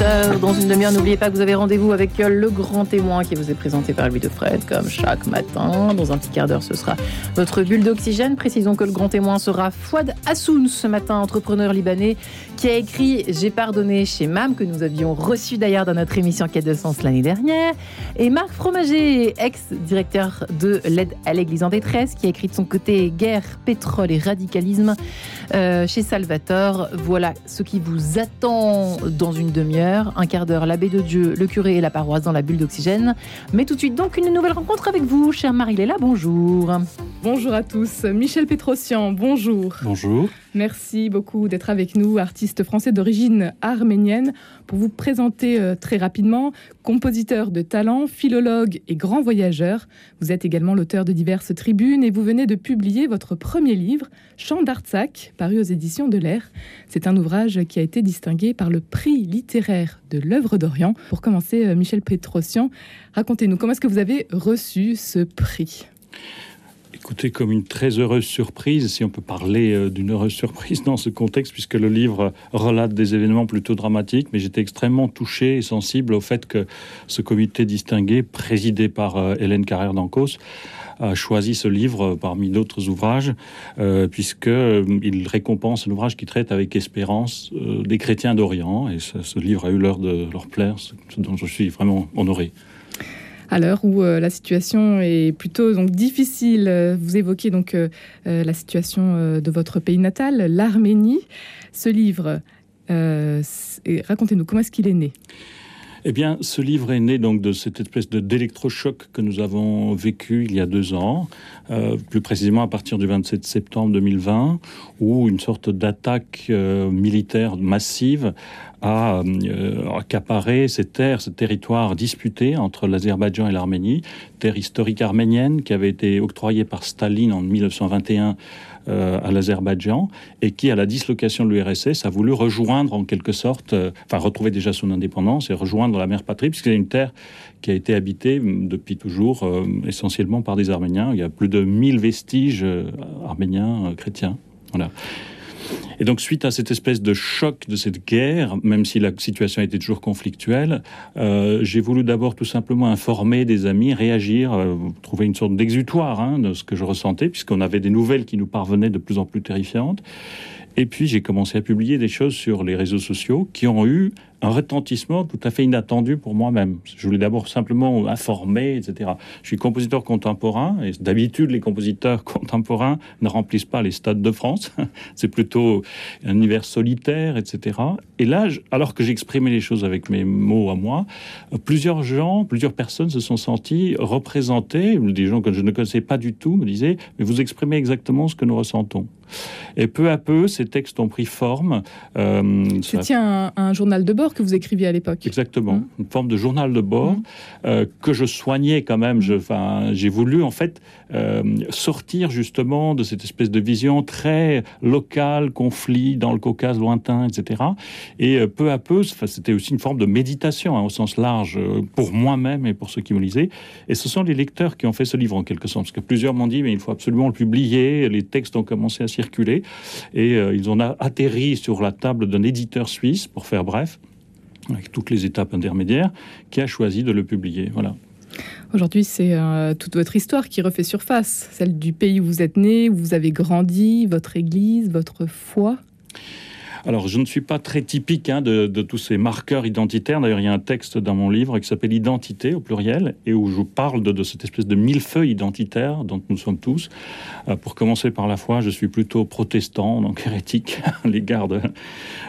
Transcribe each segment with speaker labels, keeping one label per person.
Speaker 1: 18h. Dans une demi-heure, n'oubliez pas que vous avez rendez-vous avec le grand témoin qui vous est présenté par Louis de Fred, comme chaque matin. Dans un petit quart d'heure, ce sera votre bulle d'oxygène. Précisons que le grand témoin sera Fouad Hassoun ce matin, entrepreneur libanais, qui a écrit J'ai pardonné chez MAM, que nous avions reçu d'ailleurs dans notre émission Quête de Sens l'année dernière. Et Marc Fromager, ex-directeur de l'aide à l'église en détresse, qui a écrit de son côté Guerre, pétrole et radicalisme euh, chez Salvatore. Voilà ce qui vous attend dans une demi-heure. Un quart d'heure, l'abbé de Dieu, le curé et la paroisse dans la bulle d'oxygène. Mais tout de suite, donc, une nouvelle rencontre avec vous, chère Marie-Léla. Bonjour.
Speaker 2: Bonjour à tous. Michel Petrosian, bonjour.
Speaker 3: Bonjour.
Speaker 2: Merci beaucoup d'être avec nous, artiste français d'origine arménienne, pour vous présenter euh, très rapidement, compositeur de talent, philologue et grand voyageur. Vous êtes également l'auteur de diverses tribunes et vous venez de publier votre premier livre, Chant d'Artsac, paru aux éditions de l'Air. C'est un ouvrage qui a été distingué par le prix littéraire de l'œuvre d'Orient. Pour commencer, euh, Michel Petrosian, racontez-nous comment est-ce que vous avez reçu ce prix?
Speaker 3: Écoutez, comme une très heureuse surprise, si on peut parler euh, d'une heureuse surprise dans ce contexte, puisque le livre relate des événements plutôt dramatiques, mais j'étais extrêmement touché et sensible au fait que ce comité distingué, présidé par euh, Hélène Carrère d'Ancos, a choisi ce livre parmi d'autres ouvrages, euh, puisqu'il récompense l'ouvrage qui traite avec espérance des chrétiens d'Orient. Et ce, ce, livre a eu l'heure de leur plaire, ce dont je suis vraiment honoré
Speaker 2: à l'heure où euh, la situation est plutôt difficile. Euh, vous évoquez donc euh, la situation de votre pays natal, l'Arménie. Ce livre, racontez-nous comment est-ce qu'il est né?
Speaker 3: Eh bien, ce livre est né donc de cette espèce d'électrochoc que nous avons vécu il y a deux ans, euh, plus précisément à partir du 27 septembre 2020, où une sorte d'attaque euh, militaire massive a euh, accaparé ces terres, ce territoire disputé entre l'Azerbaïdjan et l'Arménie, terre historique arménienne qui avait été octroyée par Staline en 1921 euh, à l'Azerbaïdjan et qui, à la dislocation de l'URSS, a voulu rejoindre en quelque sorte, enfin retrouver déjà son indépendance et rejoindre la mère patrie, puisque c'est une terre qui a été habitée depuis toujours essentiellement par des Arméniens. Il y a plus de 1000 vestiges arméniens chrétiens. Voilà. Et donc, suite à cette espèce de choc de cette guerre, même si la situation était toujours conflictuelle, euh, j'ai voulu d'abord tout simplement informer des amis, réagir, euh, trouver une sorte d'exutoire hein, de ce que je ressentais, puisqu'on avait des nouvelles qui nous parvenaient de plus en plus terrifiantes. Et puis j'ai commencé à publier des choses sur les réseaux sociaux qui ont eu un retentissement tout à fait inattendu pour moi-même. Je voulais d'abord simplement informer, etc. Je suis compositeur contemporain et d'habitude les compositeurs contemporains ne remplissent pas les stades de France. C'est plutôt un univers solitaire, etc. Et là, alors que j'exprimais les choses avec mes mots à moi, plusieurs gens, plusieurs personnes se sont sentis représentés. Des gens que je ne connaissais pas du tout me disaient mais vous exprimez exactement ce que nous ressentons. Et peu à peu, ces textes ont pris forme.
Speaker 2: Euh, C'était un, un journal de bord que vous écriviez à l'époque.
Speaker 3: Exactement, mmh. une forme de journal de bord mmh. euh, que je soignais quand même. J'ai voulu en fait euh, sortir justement de cette espèce de vision très locale, conflit dans le Caucase lointain, etc. Et euh, peu à peu, c'était aussi une forme de méditation hein, au sens large pour moi-même et pour ceux qui me lisaient. Et ce sont les lecteurs qui ont fait ce livre en quelque sorte, parce que plusieurs m'ont dit mais il faut absolument le publier. Les textes ont commencé à circuler et ils ont atterri sur la table d'un éditeur suisse, pour faire bref avec toutes les étapes intermédiaires, qui a choisi de le publier. Voilà.
Speaker 2: Aujourd'hui, c'est euh, toute votre histoire qui refait surface, celle du pays où vous êtes né, où vous avez grandi, votre église, votre foi.
Speaker 3: Alors, je ne suis pas très typique hein, de, tous ces marqueurs identitaires. D'ailleurs, il y a un texte dans mon livre qui s'appelle Identité au pluriel et où je parle de, cette espèce de millefeuille identitaire dont nous sommes tous. Euh, pour commencer par la foi, je suis plutôt protestant, donc hérétique à l'égard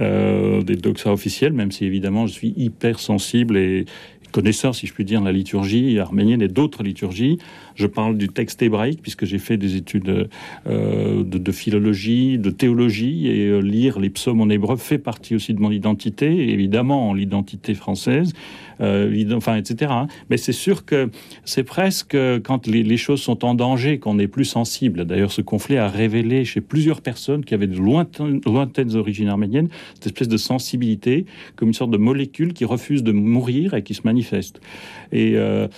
Speaker 3: euh, des doxas officiels, même si évidemment je suis hyper sensible et, connaisseur, si je puis dire, de la liturgie arménienne et d'autres liturgies. Je parle du texte hébraïque, puisque j'ai fait des études euh, de, philologie, de théologie, et euh, lire les psaumes en hébreu fait partie aussi de mon identité, évidemment l'identité française, enfin, etc. Hein. Mais c'est sûr que c'est presque quand les, choses sont en danger qu'on est plus sensible. D'ailleurs, ce conflit a révélé chez plusieurs personnes qui avaient de lointaines, origines arméniennes cette espèce de sensibilité, comme une sorte de molécule qui refuse de mourir et qui se manifeste et euh,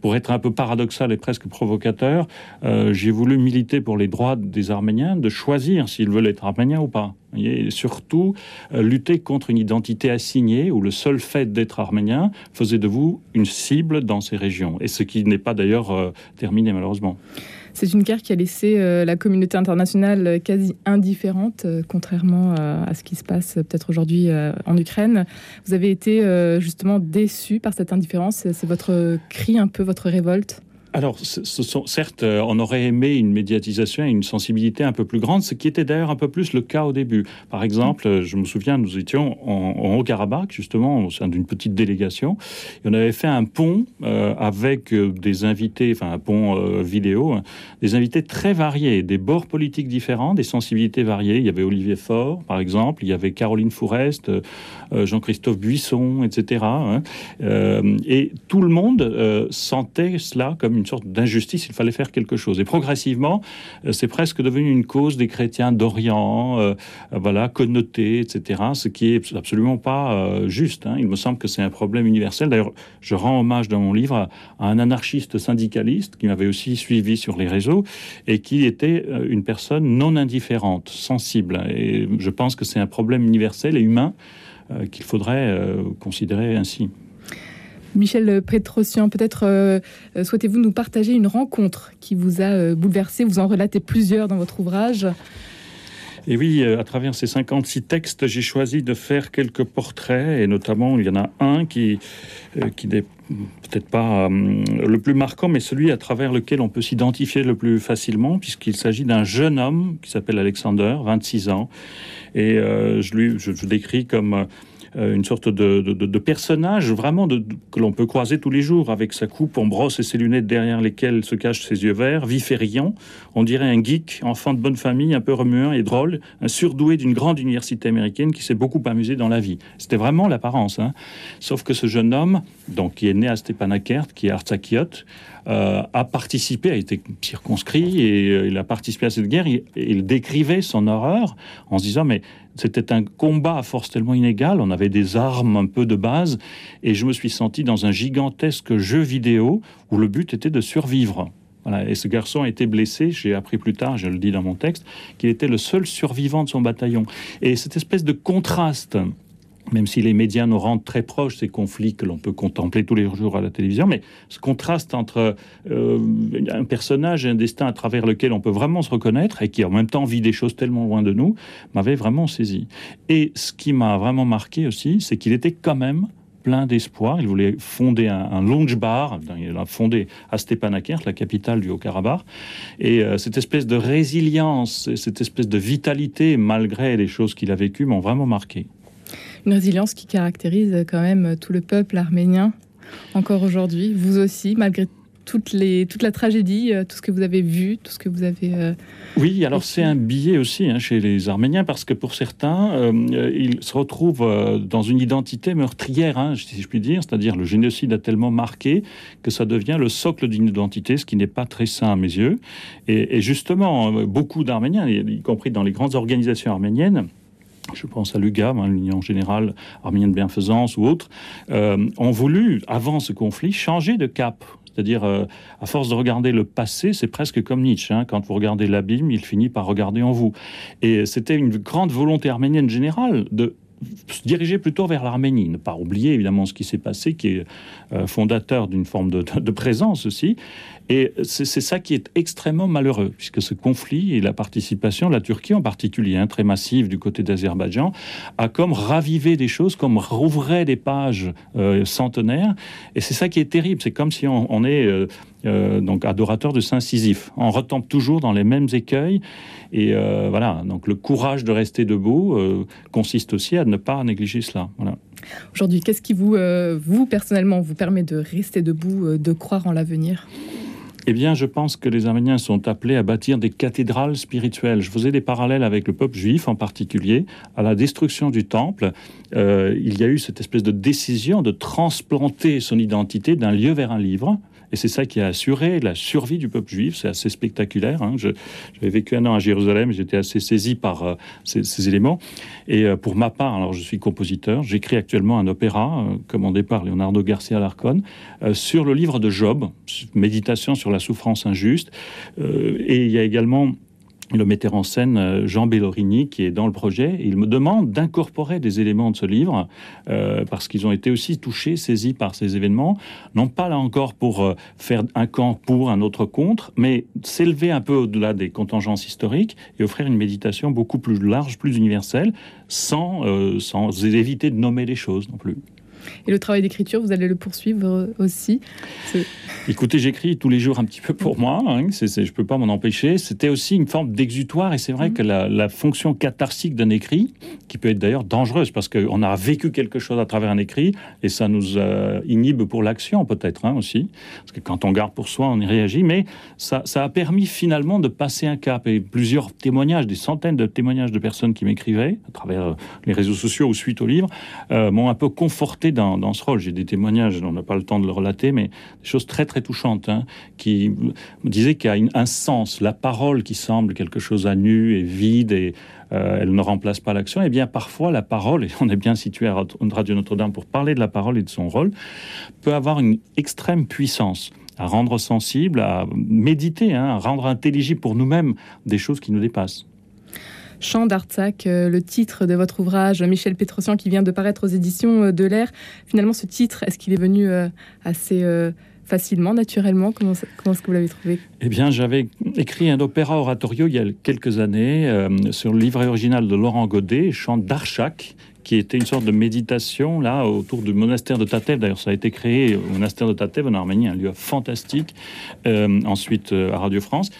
Speaker 3: pour être un peu paradoxal et presque provocateur, euh, j'ai voulu militer pour les droits des Arméniens de choisir s'ils veulent être arméniens ou pas. Et surtout, euh, lutter contre une identité assignée où le seul fait d'être arménien faisait de vous une cible dans ces régions. Et ce qui n'est pas d'ailleurs euh, terminé malheureusement.
Speaker 2: C'est une guerre qui a laissé euh, la communauté internationale quasi indifférente, contrairement à ce qui se passe peut-être aujourd'hui en Ukraine. Vous avez été justement déçu par cette indifférence. C'est votre cri un peu, votre révolte?
Speaker 3: Alors, certes, euh, on aurait aimé une médiatisation et une sensibilité un peu plus grande, ce qui était d'ailleurs un peu plus le cas au début. Par exemple, euh, je me souviens, nous étions en, Haut-Karabakh, justement, au sein d'une petite délégation, et on avait fait un pont euh, avec des invités, enfin un pont vidéo, hein, des invités très variés, des bords politiques différents, des sensibilités variées. Il y avait Olivier Faure, par exemple, il y avait Caroline Fourest, Jean-Christophe Buisson, etc. Hein. et tout le monde sentait cela comme une une sorte d'injustice, il fallait faire quelque chose. Et progressivement, euh, c'est presque devenu une cause des chrétiens d'Orient, euh, voilà, connotés, etc., ce qui est absolument pas euh, juste. Hein. Il me semble que c'est un problème universel. D'ailleurs, je rends hommage dans mon livre à, un anarchiste syndicaliste qui m'avait aussi suivi sur les réseaux et qui était une personne non indifférente, sensible. Et je pense que c'est un problème universel et humain qu'il faudrait considérer ainsi.
Speaker 2: Michel Petrosian, peut-être euh, euh, souhaitez-vous nous partager une rencontre qui vous a euh, bouleversé Vous en relatez plusieurs dans votre ouvrage?
Speaker 3: Et oui, à travers ces 56 textes, j'ai choisi de faire quelques portraits, et notamment, il y en a un qui, qui n'est peut-être pas le plus marquant, mais celui à travers lequel on peut s'identifier le plus facilement, puisqu'il s'agit d'un jeune homme qui s'appelle Alexander, 26 ans, et je, lui, je, décris comme une sorte de, personnage vraiment que l'on peut croiser tous les jours avec sa coupe en brosse et ses lunettes derrière lesquelles se cachent ses yeux verts, vif et riant. On dirait un geek, enfant de bonne famille, un peu remuant et drôle, un surdoué d'une grande université américaine qui s'est beaucoup amusé dans la vie. C'était vraiment l'apparence. Hein. Sauf que ce jeune homme, donc qui est né à Stepanakert, qui est Artsakiot, euh, a participé, a été circonscrit et euh, il a participé à cette guerre. il décrivait son horreur en se disant mais c'était un combat à force tellement inégale, on avait des armes un peu de base, et je me suis senti dans un gigantesque jeu vidéo où le but était de survivre. Et ce garçon a été blessé, j'ai appris plus tard, je le dis dans mon texte, qu'il était le seul survivant de son bataillon. Et cette espèce de contraste même si les médias nous rendent très proches ces conflits que l'on peut contempler tous les jours à la télévision, mais ce contraste entre euh, un personnage et un destin à travers lequel on peut vraiment se reconnaître et qui en même temps vit des choses tellement loin de nous, m'avait vraiment saisi. Et ce qui m'a vraiment marqué aussi, c'est qu'il était quand même plein d'espoir. Il voulait fonder un, un lounge bar. Il a fondé à Stepanakert, la capitale du Haut-Karabakh. Et euh, cette espèce de résilience, cette espèce de vitalité, malgré les choses qu'il a vécues, m'ont vraiment marqué
Speaker 2: une résilience qui caractérise quand même tout le peuple arménien encore aujourd'hui. Vous aussi, malgré toutes les, toute la tragédie, euh, tout ce que vous avez vu, tout ce que vous avez... Euh,
Speaker 3: oui, alors c'est un billet aussi hein, chez les Arméniens, parce que pour certains, euh, ils se retrouvent dans une identité meurtrière, hein, si je puis dire, c'est-à-dire le génocide a tellement marqué que ça devient le socle d'une identité, ce qui n'est pas très sain à mes yeux. Et, et justement, beaucoup d'Arméniens, y compris dans les grandes organisations arméniennes, je pense à l'UGAM, hein, l'Union générale arménienne de bienfaisance ou autres, euh, ont voulu, avant ce conflit, changer de cap. C'est-à-dire, euh, à force de regarder le passé, c'est presque comme Nietzsche. Hein. quand vous regardez l'abîme, il finit par regarder en vous. Et c'était une grande volonté arménienne générale de se diriger plutôt vers l'Arménie, ne pas oublier évidemment ce qui s'est passé, qui est euh, fondateur d'une forme de, de, présence aussi. Et c'est ça qui est extrêmement malheureux, puisque ce conflit et la participation la Turquie en particulier, hein, très massive du côté d'Azerbaïdjan, a comme ravivé des choses, comme rouvrait des pages euh, centenaires. Et c'est ça qui est terrible. C'est comme si on, on est euh, euh, donc adorateur de Saint Sisyphe. On retombe toujours dans les mêmes écueils. Et euh, voilà, donc le courage de rester debout consiste aussi à ne pas négliger cela.
Speaker 2: Aujourd'hui, qu'est-ce qui vous, vous personnellement, vous permet de rester debout, de croire en l'avenir?
Speaker 3: Eh bien, je pense que les Arméniens sont appelés à bâtir des cathédrales spirituelles. Je faisais des parallèles avec le peuple juif en particulier. À la destruction du temple, euh, il y a eu cette espèce de décision de transplanter son identité d'un lieu vers un livre. Et c'est ça qui a assuré la survie du peuple juif. C'est assez spectaculaire. Hein. J'avais vécu un an à Jérusalem, j'étais assez saisi par euh, ces, éléments. Et euh, pour ma part, alors je suis compositeur, j'écris actuellement un opéra euh, commandé par Leonardo Garcia Larcon sur le livre de Job, méditation sur la souffrance injuste. et il y a également le metteur en scène euh, Jean Bellorini, qui est dans le projet. Il me demande d'incorporer des éléments de ce livre, euh, parce qu'ils ont été aussi touchés, saisis par ces événements, non pas là encore pour euh, faire un camp pour, un autre contre, mais s'élever un peu au-delà des contingences historiques et offrir une méditation beaucoup plus large, plus universelle, sans, sans éviter de nommer les choses non plus.
Speaker 2: Et le travail d'écriture, vous allez le poursuivre euh, aussi
Speaker 3: Écoutez, j'écris tous les jours un petit peu pour moi. Hein, je ne peux pas m'en empêcher. C'était aussi une forme d'exutoire. Et c'est vrai mm. que la, fonction catharsique d'un écrit, qui peut être d'ailleurs dangereuse, parce qu'on a vécu quelque chose à travers un écrit, et ça nous euh, inhibe pour l'action peut-être hein, aussi. Parce que quand on garde pour soi, on y réagit. Mais ça, a permis finalement de passer un cap. Et plusieurs témoignages, des centaines de témoignages de personnes qui m'écrivaient à travers euh, les réseaux sociaux ou suite au livre, m'ont un peu conforté dans, ce rôle. J'ai des témoignages, on n'a pas le temps de le relater, mais des choses très très touchantes, hein, qui disaient qu'il y a un sens, la parole qui semble quelque chose à nu et vide et euh, elle ne remplace pas l'action. Et eh bien parfois la parole, et on est bien situé à Radio Notre-Dame pour parler de la parole et de son rôle, peut avoir une extrême puissance à rendre sensible, à méditer, hein, à rendre intelligible pour nous-mêmes des choses qui nous dépassent.
Speaker 2: Chant d'Artsac, euh, le titre de votre ouvrage, Michel Pétrosian, qui vient de paraître aux éditions euh, de l'Air. Finalement, ce titre, est-ce qu'il est venu euh, assez facilement, naturellement? Comment, comment est-ce que vous l'avez trouvé?
Speaker 3: Eh bien, j'avais écrit un opéra oratorio il y a quelques années sur le livret original de Laurent Godet, Chant d'Archac, qui était une sorte de méditation là autour du monastère de Tatev. D'ailleurs, ça a été créé au monastère de Tatev en Arménie, un lieu fantastique. ensuite, à Radio France.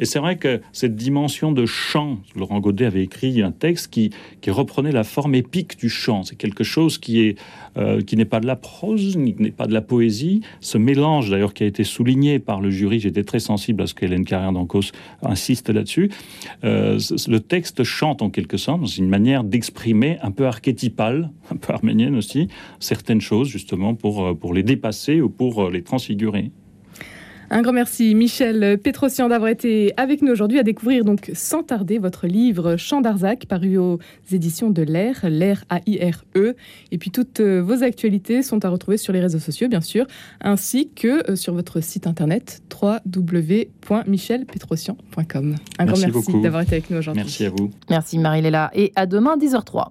Speaker 3: Et c'est vrai que cette dimension de chant, Laurent Godet avait écrit un texte qui, qui reprenait la forme épique du chant. C'est quelque chose qui est euh, qui n'est pas de la prose, qui n'est pas de la poésie. Ce mélange, d'ailleurs, qui a été souligné par le jury, j'étais très sensible à ce qu'Hélène Carrère d'Ancos insiste là-dessus. Euh, le texte chante en quelque sorte, c'est une manière d'exprimer un peu archétypale, un peu arménienne aussi, certaines choses justement pour, euh, pour les dépasser ou pour les transfigurer.
Speaker 2: Un grand merci Michel Pétrosian d'avoir été avec nous aujourd'hui à découvrir donc sans tarder votre livre Chant d'Arzac paru aux éditions de l'Air, l'Air A-I-R-E. Et puis toutes euh, vos actualités sont à retrouver sur les réseaux sociaux bien sûr, ainsi que euh, sur votre site internet www.michelpetrosian.com. Un grand merci d'avoir été avec nous aujourd'hui.
Speaker 3: Merci à vous.
Speaker 1: Merci Marie-Léla et à demain 10h03.